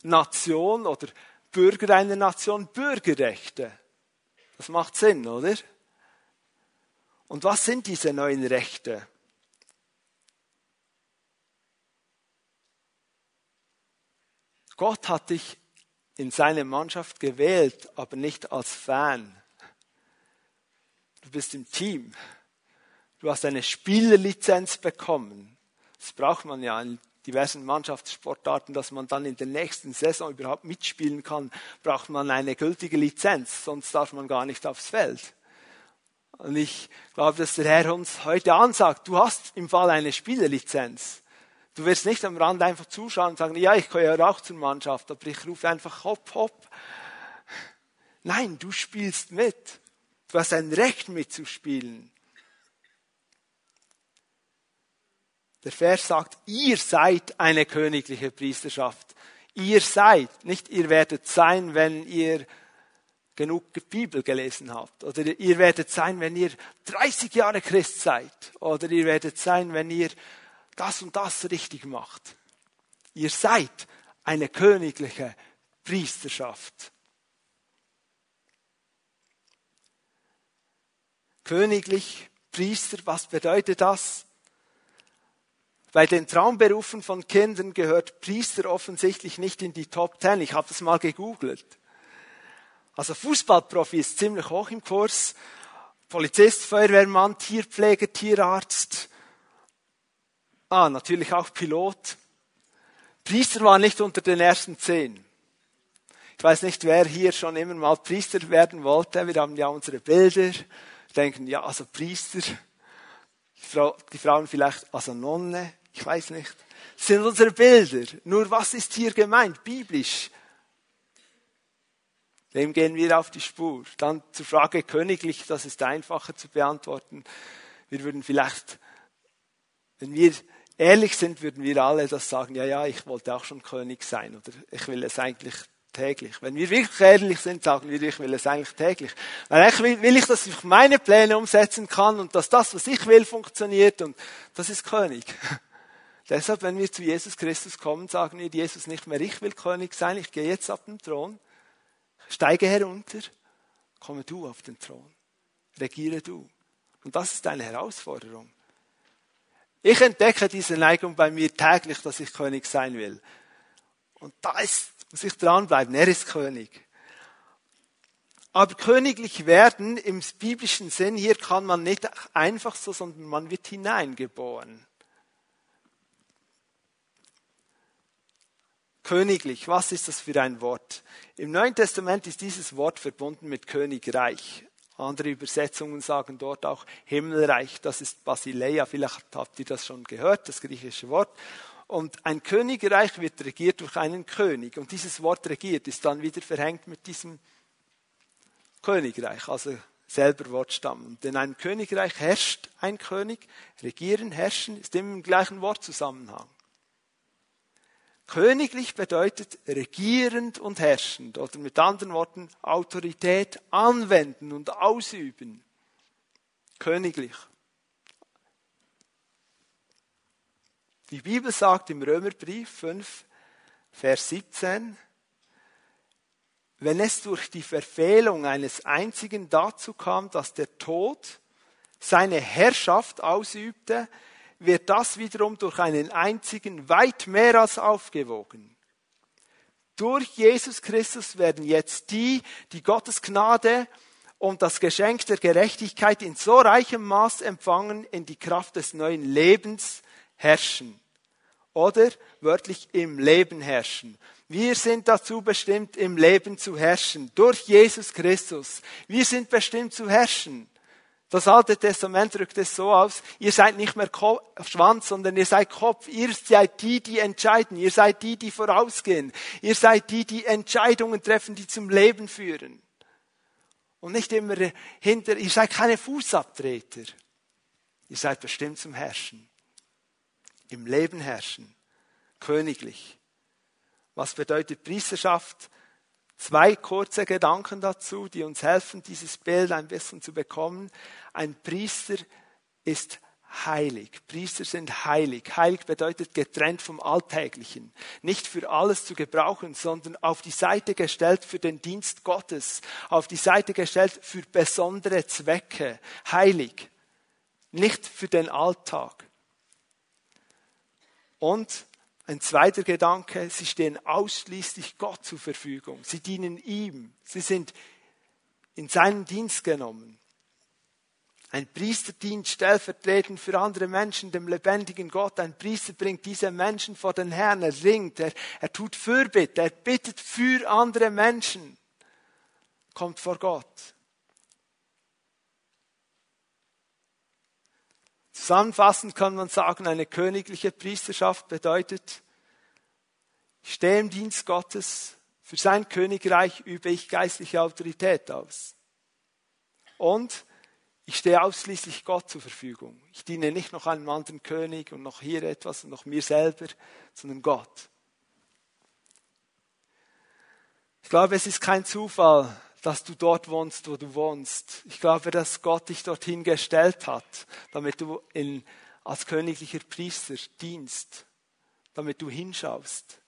Nation oder Bürger einer Nation, Bürgerrechte. Das macht Sinn, oder? Und was sind diese neuen Rechte? Gott hat dich in seine Mannschaft gewählt, aber nicht als Fan. Du bist im Team. Du hast eine Spielerlizenz bekommen. Das braucht man ja in diversen Mannschaftssportarten, dass man dann in der nächsten Saison überhaupt mitspielen kann, braucht man eine gültige Lizenz, sonst darf man gar nicht aufs Feld. Und ich glaube, dass der Herr uns heute ansagt, du hast im Fall eine Spielerlizenz. Du wirst nicht am Rand einfach zuschauen und sagen, ja, ich gehöre auch zur Mannschaft, aber ich rufe einfach hopp, hopp. Nein, du spielst mit. Du hast ein Recht mitzuspielen. Der Vers sagt, ihr seid eine königliche Priesterschaft. Ihr seid, nicht ihr werdet sein, wenn ihr genug Bibel gelesen habt. Oder ihr werdet sein, wenn ihr 30 Jahre Christ seid. Oder ihr werdet sein, wenn ihr das und das richtig macht. Ihr seid eine königliche Priesterschaft. Königlich, Priester, was bedeutet das? Bei den Traumberufen von Kindern gehört Priester offensichtlich nicht in die Top Ten. Ich habe das mal gegoogelt. Also Fußballprofi ist ziemlich hoch im Kurs. Polizist, Feuerwehrmann, Tierpfleger, Tierarzt. Ah, natürlich auch Pilot. Priester war nicht unter den ersten zehn. Ich weiß nicht, wer hier schon immer mal Priester werden wollte. Wir haben ja unsere Bilder. Wir denken, ja, also Priester. Die Frauen vielleicht, also Nonne. Ich weiß nicht. Das sind unsere Bilder. Nur was ist hier gemeint? Biblisch. Dem gehen wir auf die Spur. Dann zur Frage königlich, das ist einfacher zu beantworten. Wir würden vielleicht, wenn wir ehrlich sind, würden wir alle das sagen, ja, ja, ich wollte auch schon König sein oder ich will es eigentlich täglich. Wenn wir wirklich ehrlich sind, sagen wir, ich will es eigentlich täglich. Weil eigentlich will, ich, dass ich meine Pläne umsetzen kann und dass das, was ich will, funktioniert und das ist König. Deshalb, wenn wir zu Jesus Christus kommen, sagen wir Jesus nicht mehr, ich will König sein, ich gehe jetzt auf den Thron, steige herunter, komme du auf den Thron, regiere du. Und das ist eine Herausforderung. Ich entdecke diese Neigung bei mir täglich, dass ich König sein will. Und da ist, muss ich dranbleiben. Er ist König. Aber königlich werden im biblischen Sinn, hier kann man nicht einfach so, sondern man wird hineingeboren. Königlich, was ist das für ein Wort? Im Neuen Testament ist dieses Wort verbunden mit Königreich. Andere Übersetzungen sagen dort auch Himmelreich, das ist Basileia, vielleicht habt ihr das schon gehört, das griechische Wort. Und ein Königreich wird regiert durch einen König. Und dieses Wort regiert ist dann wieder verhängt mit diesem Königreich, also selber Wortstamm. Und in einem Königreich herrscht ein König, regieren, herrschen ist immer im gleichen Wortzusammenhang. Königlich bedeutet regierend und herrschend oder mit anderen Worten Autorität anwenden und ausüben. Königlich. Die Bibel sagt im Römerbrief 5, Vers 17, wenn es durch die Verfehlung eines einzigen dazu kam, dass der Tod seine Herrschaft ausübte, wird das wiederum durch einen einzigen weit mehr als aufgewogen. Durch Jesus Christus werden jetzt die, die Gottes Gnade und das Geschenk der Gerechtigkeit in so reichem Maß empfangen, in die Kraft des neuen Lebens herrschen. Oder wörtlich im Leben herrschen. Wir sind dazu bestimmt, im Leben zu herrschen. Durch Jesus Christus. Wir sind bestimmt zu herrschen. Das Alte Testament drückt es so aus, ihr seid nicht mehr Schwanz, sondern ihr seid Kopf. Ihr seid die, die entscheiden. Ihr seid die, die vorausgehen. Ihr seid die, die Entscheidungen treffen, die zum Leben führen. Und nicht immer hinter, ihr seid keine Fußabtreter. Ihr seid bestimmt zum Herrschen. Im Leben herrschen. Königlich. Was bedeutet Priesterschaft? Zwei kurze Gedanken dazu, die uns helfen, dieses Bild ein bisschen zu bekommen. Ein Priester ist heilig. Priester sind heilig. Heilig bedeutet getrennt vom Alltäglichen. Nicht für alles zu gebrauchen, sondern auf die Seite gestellt für den Dienst Gottes. Auf die Seite gestellt für besondere Zwecke. Heilig. Nicht für den Alltag. Und ein zweiter Gedanke, sie stehen ausschließlich Gott zur Verfügung. Sie dienen ihm. Sie sind in seinen Dienst genommen. Ein Priester dient stellvertretend für andere Menschen dem lebendigen Gott. Ein Priester bringt diese Menschen vor den Herrn. Er ringt, er, er tut Fürbitte, er bittet für andere Menschen. Kommt vor Gott. Zusammenfassend kann man sagen, eine königliche Priesterschaft bedeutet, ich stehe im Dienst Gottes, für sein Königreich übe ich geistliche Autorität aus. Und ich stehe ausschließlich Gott zur Verfügung. Ich diene nicht noch einem anderen König und noch hier etwas und noch mir selber, sondern Gott. Ich glaube, es ist kein Zufall, dass du dort wohnst, wo du wohnst. Ich glaube, dass Gott dich dorthin gestellt hat, damit du in, als königlicher Priester dienst, damit du hinschaust,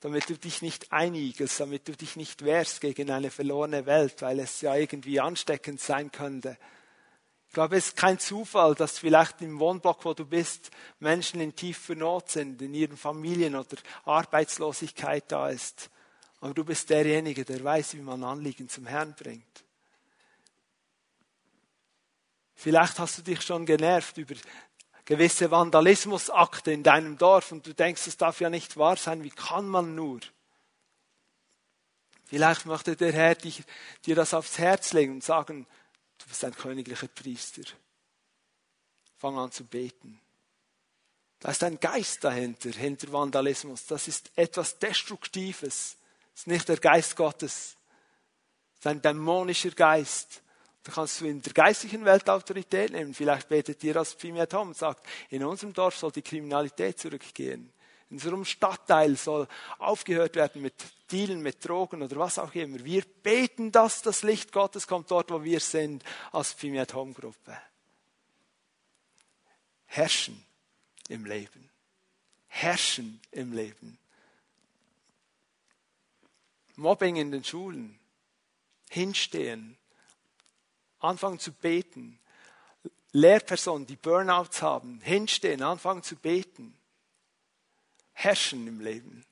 damit du dich nicht einigelst, damit du dich nicht wehrst gegen eine verlorene Welt, weil es ja irgendwie ansteckend sein könnte. Ich glaube, es ist kein Zufall, dass vielleicht im Wohnblock, wo du bist, Menschen in tiefer Not sind, in ihren Familien oder Arbeitslosigkeit da ist. Aber du bist derjenige, der weiß, wie man Anliegen zum Herrn bringt. Vielleicht hast du dich schon genervt über gewisse Vandalismusakte in deinem Dorf und du denkst, es darf ja nicht wahr sein. Wie kann man nur? Vielleicht möchte der Herr dich, dir das aufs Herz legen und sagen, du bist ein königlicher Priester. Fang an zu beten. Da ist ein Geist dahinter, hinter Vandalismus. Das ist etwas Destruktives. Ist nicht der Geist Gottes. Es ist ein dämonischer Geist. Da kannst du in der geistlichen Welt Autorität nehmen. Vielleicht betet ihr als Pfimia Tom und sagt, in unserem Dorf soll die Kriminalität zurückgehen. In unserem Stadtteil soll aufgehört werden mit Dealen, mit Drogen oder was auch immer. Wir beten, dass das Licht Gottes kommt dort, wo wir sind, als Pfimia Tom Gruppe. Herrschen im Leben. Herrschen im Leben. Mobbing in den Schulen. Hinstehen anfangen zu beten. Lehrpersonen, die Burnouts haben, hinstehen, anfangen zu beten. Herrschen im Leben.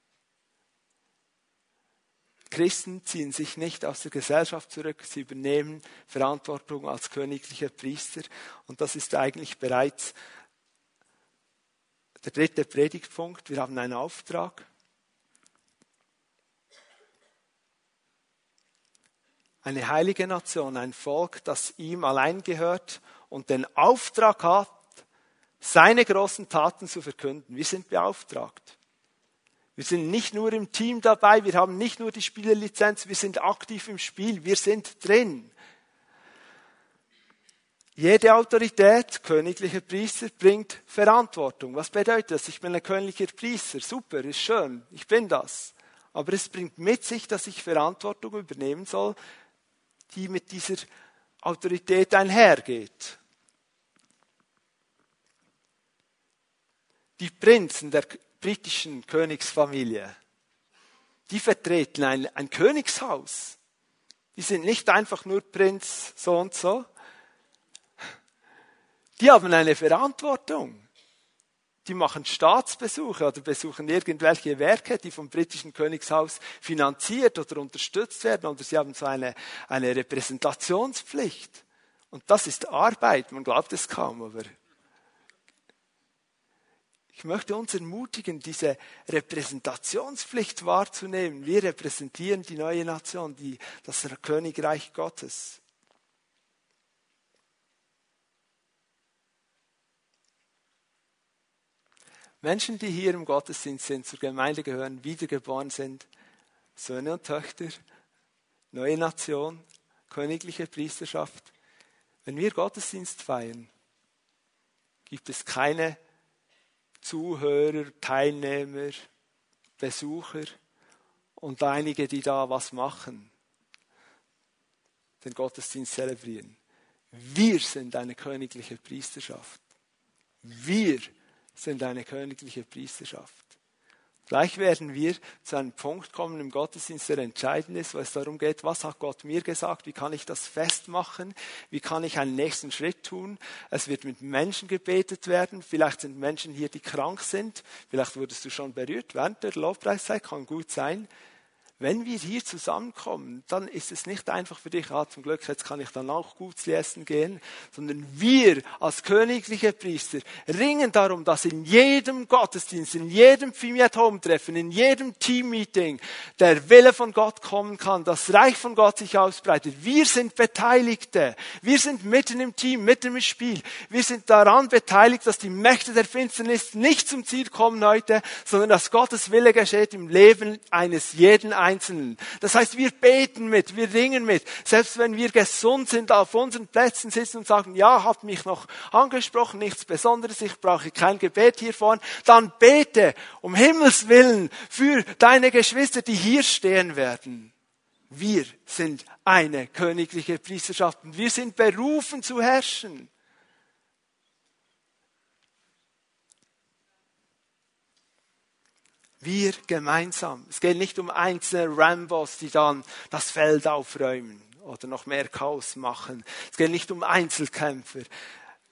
Christen ziehen sich nicht aus der Gesellschaft zurück, sie übernehmen Verantwortung als königlicher Priester. Und das ist eigentlich bereits der dritte Predigtpunkt. Wir haben einen Auftrag. Eine heilige Nation, ein Volk, das ihm allein gehört und den Auftrag hat, seine großen Taten zu verkünden. Wir sind beauftragt. Wir sind nicht nur im Team dabei, wir haben nicht nur die Spielerlizenz, wir sind aktiv im Spiel, wir sind drin. Jede Autorität, königlicher Priester, bringt Verantwortung. Was bedeutet das? Ich bin ein königlicher Priester. Super, ist schön, ich bin das. Aber es bringt mit sich, dass ich Verantwortung übernehmen soll die mit dieser Autorität einhergeht. Die Prinzen der britischen Königsfamilie, die vertreten ein, ein Königshaus. Die sind nicht einfach nur Prinz so und so. Die haben eine Verantwortung die machen Staatsbesuche oder besuchen irgendwelche Werke, die vom britischen Königshaus finanziert oder unterstützt werden, oder sie haben so eine, eine Repräsentationspflicht. Und das ist Arbeit, man glaubt es kaum, aber ich möchte uns ermutigen, diese Repräsentationspflicht wahrzunehmen. Wir repräsentieren die neue Nation, die, das Königreich Gottes. Menschen, die hier im Gottesdienst sind, zur Gemeinde gehören, wiedergeboren sind, Söhne und Töchter, neue Nation, königliche Priesterschaft. Wenn wir Gottesdienst feiern, gibt es keine Zuhörer, Teilnehmer, Besucher und einige, die da was machen, den Gottesdienst zelebrieren. Wir sind eine königliche Priesterschaft. Wir sind eine königliche Priesterschaft. Gleich werden wir zu einem Punkt kommen im Gottesdienst, der entscheidend ist, wo es darum geht, was hat Gott mir gesagt, wie kann ich das festmachen, wie kann ich einen nächsten Schritt tun. Es wird mit Menschen gebetet werden, vielleicht sind Menschen hier, die krank sind, vielleicht wurdest du schon berührt während der Lobpreiszeit, kann gut sein. Wenn wir hier zusammenkommen, dann ist es nicht einfach für dich, ah, zum Glück, jetzt kann ich dann auch gut zu essen gehen, sondern wir als königliche Priester ringen darum, dass in jedem Gottesdienst, in jedem Fimiat Home Treffen, in jedem Team-Meeting der Wille von Gott kommen kann, das Reich von Gott sich ausbreitet. Wir sind Beteiligte. Wir sind mitten im Team, mitten im Spiel. Wir sind daran beteiligt, dass die Mächte der Finsternis nicht zum Ziel kommen heute, sondern dass Gottes Wille geschieht im Leben eines jeden Einzelnen. Das heißt, wir beten mit, wir ringen mit. Selbst wenn wir gesund sind, auf unseren Plätzen sitzen und sagen, ja, hat mich noch angesprochen, nichts Besonderes, ich brauche kein Gebet hier vorne, dann bete um Himmels Willen für deine Geschwister, die hier stehen werden. Wir sind eine königliche Priesterschaft und wir sind berufen zu herrschen. Wir gemeinsam. Es geht nicht um einzelne Rambos, die dann das Feld aufräumen oder noch mehr Chaos machen. Es geht nicht um Einzelkämpfer.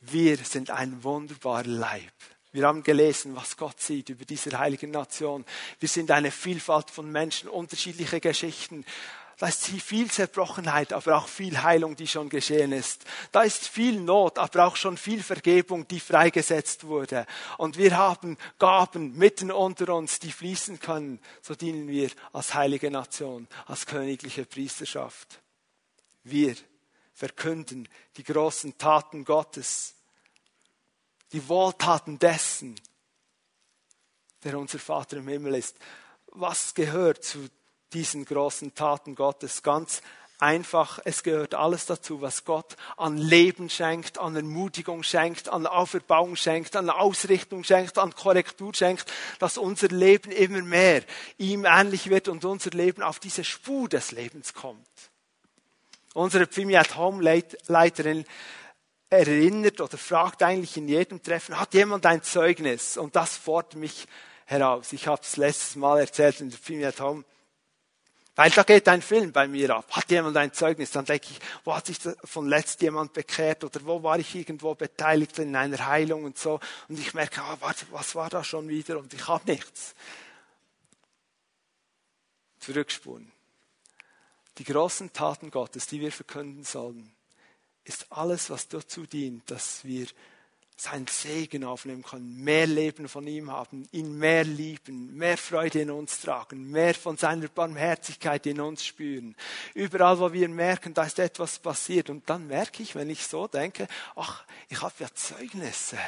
Wir sind ein wunderbarer Leib. Wir haben gelesen, was Gott sieht über diese heilige Nation. Wir sind eine Vielfalt von Menschen, unterschiedliche Geschichten. Da ist viel Zerbrochenheit, aber auch viel Heilung, die schon geschehen ist. Da ist viel Not, aber auch schon viel Vergebung, die freigesetzt wurde. Und wir haben Gaben mitten unter uns, die fließen können. So dienen wir als heilige Nation, als königliche Priesterschaft. Wir verkünden die großen Taten Gottes, die Wohltaten dessen, der unser Vater im Himmel ist. Was gehört zu diesen großen Taten Gottes ganz einfach, es gehört alles dazu, was Gott an Leben schenkt, an Ermutigung schenkt, an Auferbauung schenkt, an Ausrichtung schenkt, an Korrektur schenkt, dass unser Leben immer mehr ihm ähnlich wird und unser Leben auf diese Spur des Lebens kommt. Unsere Pfimiat Home Leiterin erinnert oder fragt eigentlich in jedem Treffen, hat jemand ein Zeugnis? Und das fordert mich heraus. Ich habe es letztes Mal erzählt in der Pfimiat Home weil da geht ein Film bei mir ab. Hat jemand ein Zeugnis? Dann denke ich, wo hat sich von letzt jemand bekehrt oder wo war ich irgendwo beteiligt in einer Heilung und so. Und ich merke, ah, warte, was war da schon wieder? Und ich habe nichts. Zurückspulen. Die großen Taten Gottes, die wir verkünden sollen, ist alles, was dazu dient, dass wir seinen Segen aufnehmen können, mehr Leben von ihm haben, ihn mehr lieben, mehr Freude in uns tragen, mehr von seiner Barmherzigkeit in uns spüren. Überall, wo wir merken, da ist etwas passiert. Und dann merke ich, wenn ich so denke, ach, ich habe ja Zeugnisse.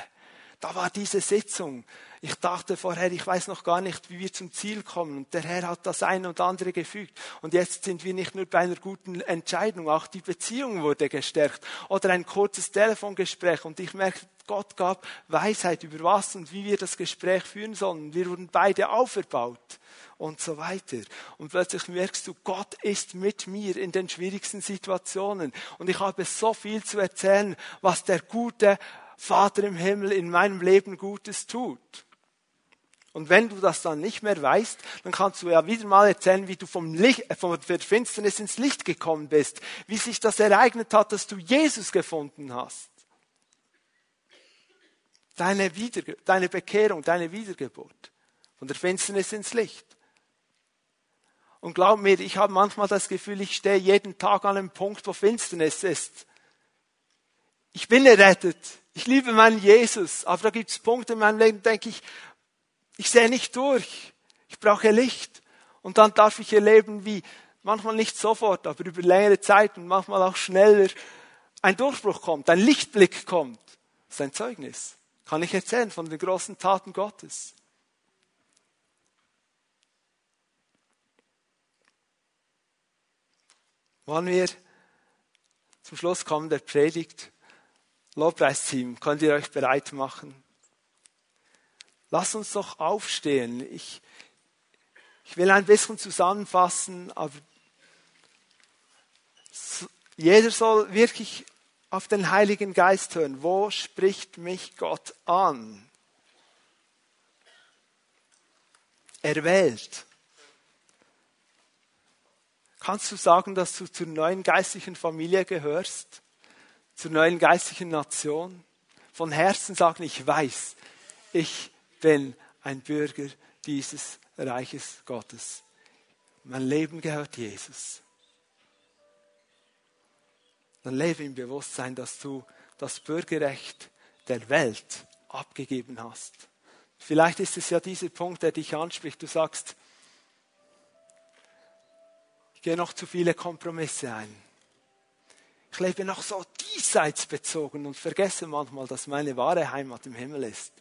Da war diese Sitzung. Ich dachte vorher, ich weiß noch gar nicht, wie wir zum Ziel kommen. Und der Herr hat das eine und andere gefügt. Und jetzt sind wir nicht nur bei einer guten Entscheidung, auch die Beziehung wurde gestärkt. Oder ein kurzes Telefongespräch. Und ich merke, Gott gab Weisheit über was und wie wir das Gespräch führen sollen. Wir wurden beide auferbaut und so weiter. Und plötzlich merkst du, Gott ist mit mir in den schwierigsten Situationen. Und ich habe so viel zu erzählen, was der gute Vater im Himmel in meinem Leben Gutes tut. Und wenn du das dann nicht mehr weißt, dann kannst du ja wieder mal erzählen, wie du vom Licht, von der Finsternis ins Licht gekommen bist, wie sich das ereignet hat, dass du Jesus gefunden hast. Deine, Wiederge deine Bekehrung, deine Wiedergeburt. Von der Finsternis ins Licht. Und glaub mir, ich habe manchmal das Gefühl, ich stehe jeden Tag an einem Punkt, wo Finsternis ist. Ich bin errettet. Ich liebe meinen Jesus. Aber da gibt es Punkte in meinem Leben, denke ich, ich sehe nicht durch. Ich brauche Licht. Und dann darf ich erleben, wie manchmal nicht sofort, aber über längere Zeit und manchmal auch schneller ein Durchbruch kommt, ein Lichtblick kommt. Das ist ein Zeugnis. Kann ich erzählen von den großen Taten Gottes. Wollen wir zum Schluss kommen der Predigt? Lobpreisteam, könnt ihr euch bereit machen? Lass uns doch aufstehen. Ich, ich will ein bisschen zusammenfassen, aber jeder soll wirklich auf den Heiligen Geist hören. Wo spricht mich Gott an? Er wählt. Kannst du sagen, dass du zur neuen geistlichen Familie gehörst? Zur neuen geistlichen Nation? Von Herzen sagen, ich weiß, ich bin ein Bürger dieses Reiches Gottes. Mein Leben gehört Jesus. Dann lebe im Bewusstsein, dass du das Bürgerrecht der Welt abgegeben hast. Vielleicht ist es ja dieser Punkt, der dich anspricht. Du sagst, ich gehe noch zu viele Kompromisse ein. Ich lebe noch so diesseits bezogen und vergesse manchmal, dass meine wahre Heimat im Himmel ist.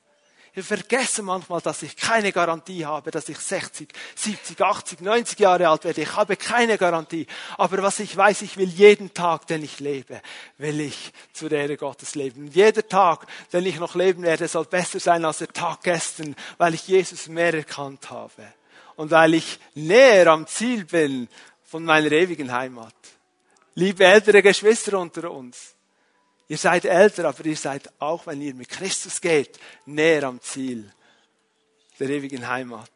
Wir vergessen manchmal, dass ich keine Garantie habe, dass ich 60, 70, 80, 90 Jahre alt werde. Ich habe keine Garantie. Aber was ich weiß, ich will jeden Tag, den ich lebe, will ich zur Ehre Gottes leben. Und jeder Tag, den ich noch leben werde, soll besser sein als der Tag gestern, weil ich Jesus mehr erkannt habe. Und weil ich näher am Ziel bin von meiner ewigen Heimat. Liebe ältere Geschwister unter uns. Ihr seid älter, aber ihr seid auch, wenn ihr mit Christus geht, näher am Ziel der ewigen Heimat.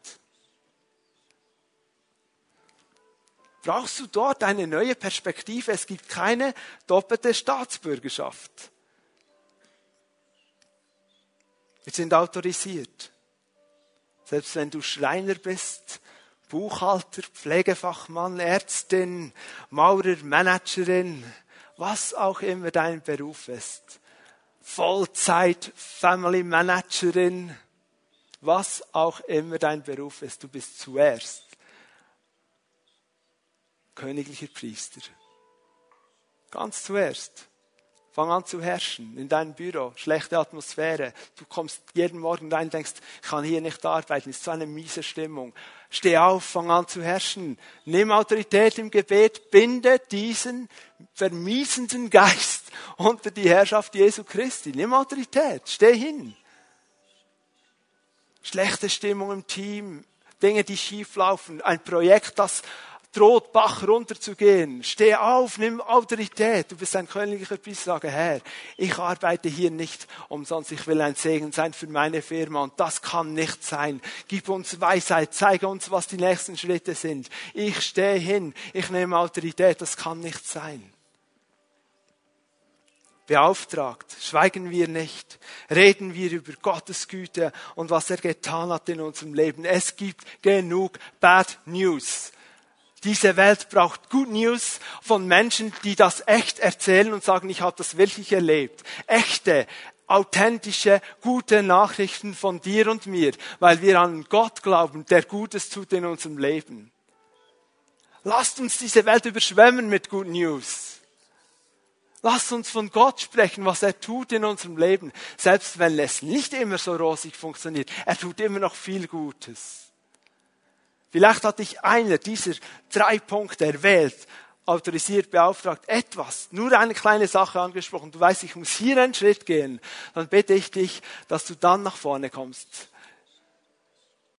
Brauchst du dort eine neue Perspektive? Es gibt keine doppelte Staatsbürgerschaft. Wir sind autorisiert. Selbst wenn du Schreiner bist, Buchhalter, Pflegefachmann, Ärztin, Maurer, Managerin, was auch immer dein Beruf ist. Vollzeit, Family Managerin, was auch immer dein Beruf ist, du bist zuerst königlicher Priester. Ganz zuerst. Fang an zu herrschen in deinem Büro. Schlechte Atmosphäre. Du kommst jeden Morgen rein und denkst, ich kann hier nicht arbeiten. Ist so eine miese Stimmung. Steh auf, fang an zu herrschen. Nimm Autorität im Gebet. Binde diesen vermiesenden Geist unter die Herrschaft Jesu Christi. Nimm Autorität. Steh hin. Schlechte Stimmung im Team. Dinge, die schief laufen. Ein Projekt, das droht Bach runterzugehen. Steh auf, nimm Autorität. Du bist ein königlicher Priester. Sage, Herr, ich arbeite hier nicht umsonst. Ich will ein Segen sein für meine Firma und das kann nicht sein. Gib uns Weisheit. Zeige uns, was die nächsten Schritte sind. Ich stehe hin. Ich nehme Autorität. Das kann nicht sein beauftragt. Schweigen wir nicht. Reden wir über Gottes Güte und was er getan hat in unserem Leben. Es gibt genug Bad News. Diese Welt braucht Good News von Menschen, die das echt erzählen und sagen, ich habe das wirklich erlebt. Echte, authentische, gute Nachrichten von dir und mir, weil wir an Gott glauben, der Gutes tut in unserem Leben. Lasst uns diese Welt überschwemmen mit Good News. Lasst uns von Gott sprechen, was er tut in unserem Leben, selbst wenn es nicht immer so rosig funktioniert. Er tut immer noch viel Gutes. Vielleicht hat dich einer dieser drei Punkte erwählt, autorisiert, beauftragt, etwas, nur eine kleine Sache angesprochen. Du weißt, ich muss hier einen Schritt gehen. Dann bitte ich dich, dass du dann nach vorne kommst